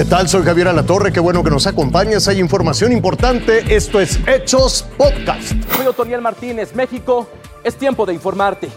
¿Qué tal? Soy Javier Alatorre, qué bueno que nos acompañas. Hay información importante. Esto es Hechos Podcast. Soy Otoniel Martínez, México. Es tiempo de informarte.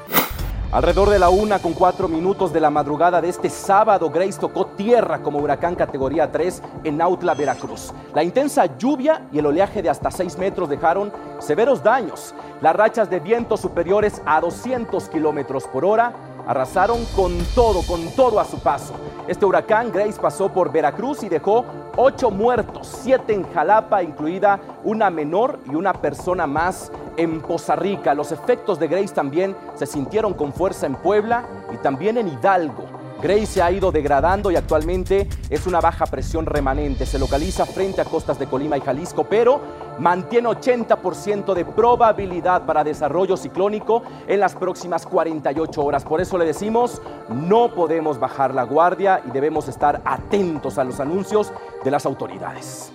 Alrededor de la una con cuatro minutos de la madrugada de este sábado, Grace tocó tierra como huracán categoría 3 en Nautla, Veracruz. La intensa lluvia y el oleaje de hasta 6 metros dejaron severos daños. Las rachas de viento superiores a 200 kilómetros por hora arrasaron con todo, con todo a su paso. Este huracán Grace pasó por Veracruz y dejó ocho muertos, siete en Jalapa, incluida una menor y una persona más en Poza Rica. Los efectos de Grace también se sintieron con fuerza en Puebla y también en Hidalgo. Grace se ha ido degradando y actualmente es una baja presión remanente. Se localiza frente a costas de Colima y Jalisco, pero mantiene 80% de probabilidad para desarrollo ciclónico en las próximas 48 horas. Por eso le decimos, no podemos bajar la guardia y debemos estar atentos a los anuncios de las autoridades.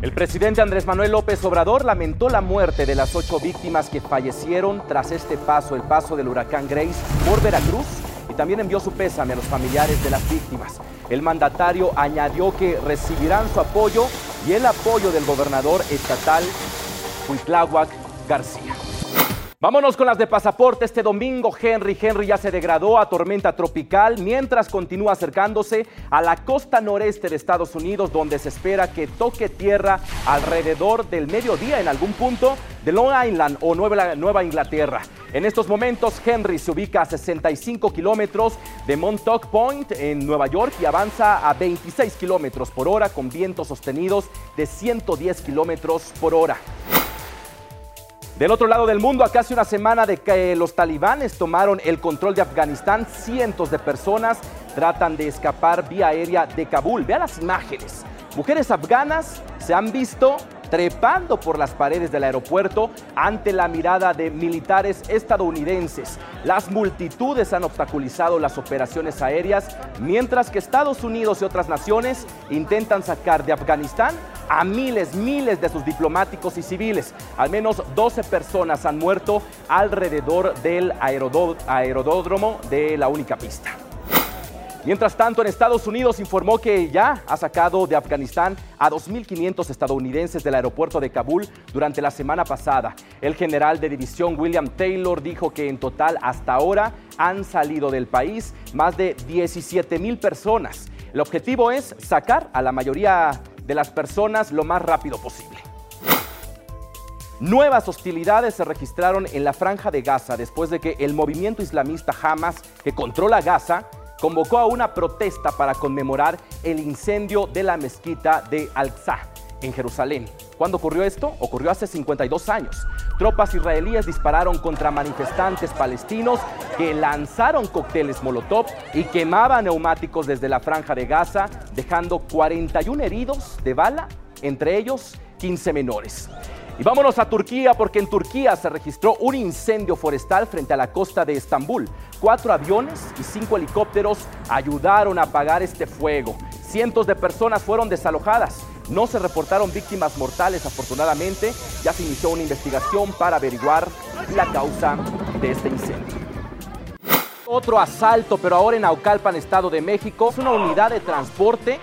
El presidente Andrés Manuel López Obrador lamentó la muerte de las ocho víctimas que fallecieron tras este paso, el paso del huracán Grace por Veracruz, y también envió su pésame a los familiares de las víctimas. El mandatario añadió que recibirán su apoyo y el apoyo del gobernador estatal Huitláhuac García. Vámonos con las de pasaporte. Este domingo Henry Henry ya se degradó a tormenta tropical mientras continúa acercándose a la costa noreste de Estados Unidos donde se espera que toque tierra alrededor del mediodía en algún punto de Long Island o Nueva, Nueva Inglaterra. En estos momentos Henry se ubica a 65 kilómetros de Montauk Point en Nueva York y avanza a 26 kilómetros por hora con vientos sostenidos de 110 kilómetros por hora. Del otro lado del mundo, a casi una semana de que los talibanes tomaron el control de Afganistán, cientos de personas tratan de escapar vía aérea de Kabul. Vean las imágenes. Mujeres afganas se han visto trepando por las paredes del aeropuerto ante la mirada de militares estadounidenses. Las multitudes han obstaculizado las operaciones aéreas, mientras que Estados Unidos y otras naciones intentan sacar de Afganistán a miles, miles de sus diplomáticos y civiles. Al menos 12 personas han muerto alrededor del aerodódromo de la única pista. Mientras tanto, en Estados Unidos informó que ya ha sacado de Afganistán a 2.500 estadounidenses del aeropuerto de Kabul durante la semana pasada. El general de división William Taylor dijo que en total hasta ahora han salido del país más de 17.000 personas. El objetivo es sacar a la mayoría de las personas lo más rápido posible. Nuevas hostilidades se registraron en la franja de Gaza después de que el movimiento islamista Hamas, que controla Gaza, convocó a una protesta para conmemorar el incendio de la mezquita de Al-Aqsa en Jerusalén. ¿Cuándo ocurrió esto? Ocurrió hace 52 años. Tropas israelíes dispararon contra manifestantes palestinos que lanzaron cócteles Molotov y quemaban neumáticos desde la franja de Gaza, dejando 41 heridos de bala, entre ellos 15 menores. Y vámonos a Turquía porque en Turquía se registró un incendio forestal frente a la costa de Estambul. Cuatro aviones y cinco helicópteros ayudaron a apagar este fuego. Cientos de personas fueron desalojadas. No se reportaron víctimas mortales afortunadamente. Ya se inició una investigación para averiguar la causa de este incendio. Otro asalto, pero ahora en Aucalpan, Estado de México. Es una unidad de transporte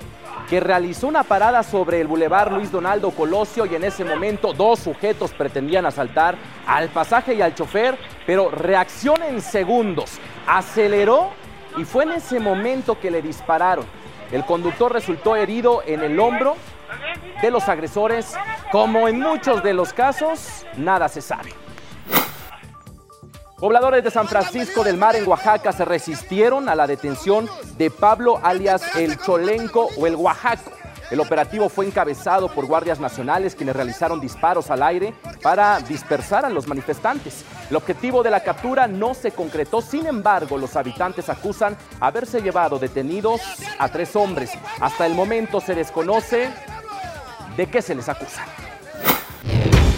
que realizó una parada sobre el bulevar Luis Donaldo Colosio y en ese momento dos sujetos pretendían asaltar al pasaje y al chofer, pero reacciona en segundos, aceleró y fue en ese momento que le dispararon. El conductor resultó herido en el hombro de los agresores. Como en muchos de los casos, nada se sabe. Pobladores de San Francisco del Mar en Oaxaca se resistieron a la detención de Pablo alias el Cholenco o el Oaxaco. El operativo fue encabezado por guardias nacionales quienes realizaron disparos al aire para dispersar a los manifestantes. El objetivo de la captura no se concretó, sin embargo los habitantes acusan haberse llevado detenidos a tres hombres. Hasta el momento se desconoce de qué se les acusa.